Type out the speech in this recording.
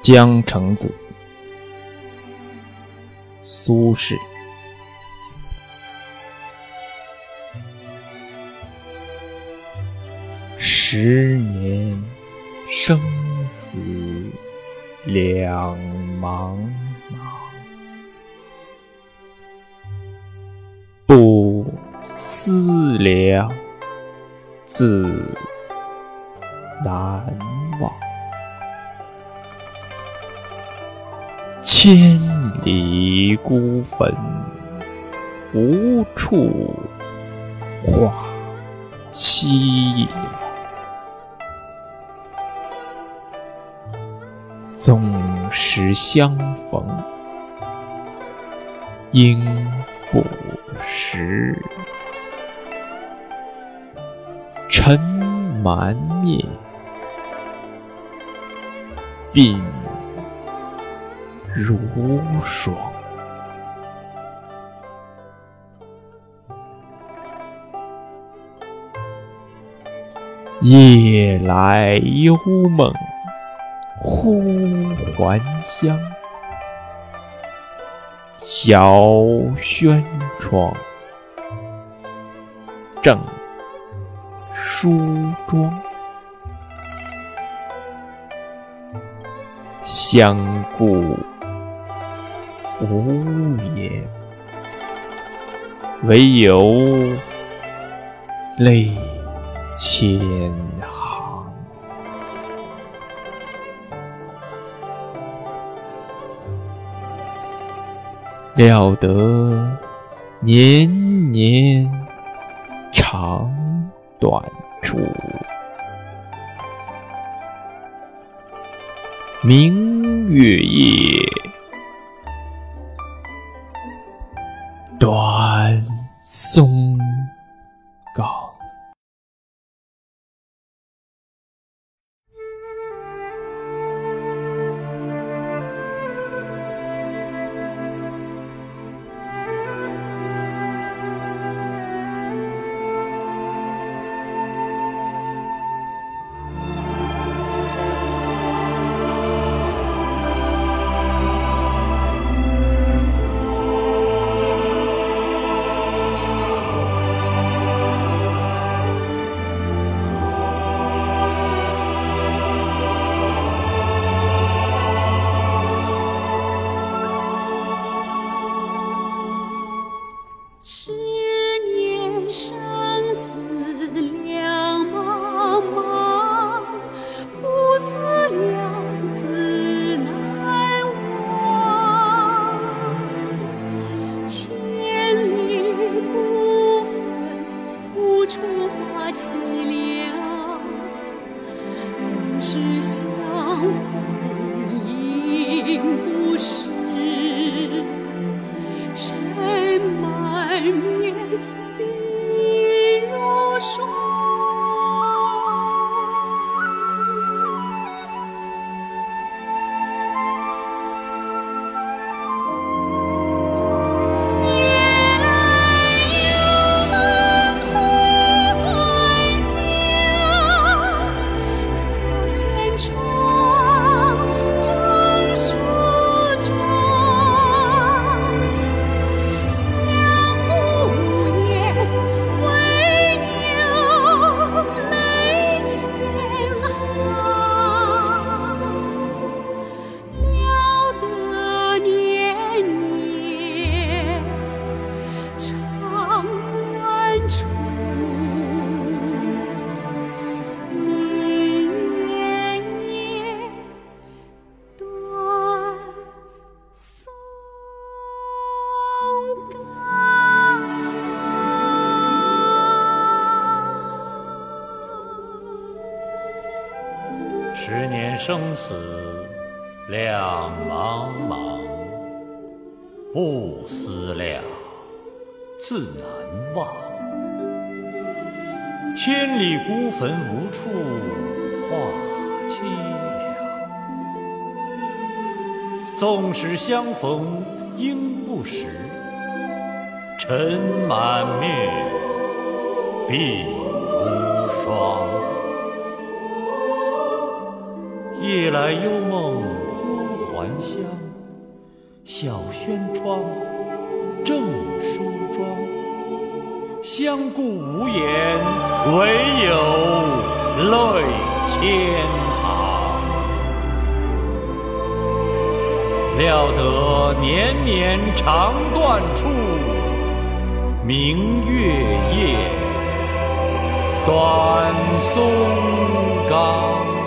江城子，苏轼。十年生死两茫茫，不思量，自难忘。千里孤坟，无处话凄凉。纵使相逢应不识，尘满面，鬓。如霜，夜来幽梦忽还乡。小轩窗，正梳妆。相顾。无言，唯有泪千行。料得年年肠短处，明月夜。松花凄凉总是相逢应不识。十年生死两茫茫，不思量，自难忘。千里孤坟，无处话凄凉。纵使相逢应不识，尘满面，鬓如霜。夜来幽梦忽还乡小轩窗，正梳妆，相顾无言，唯有泪千行。料得年年肠断处，明月夜，短松冈。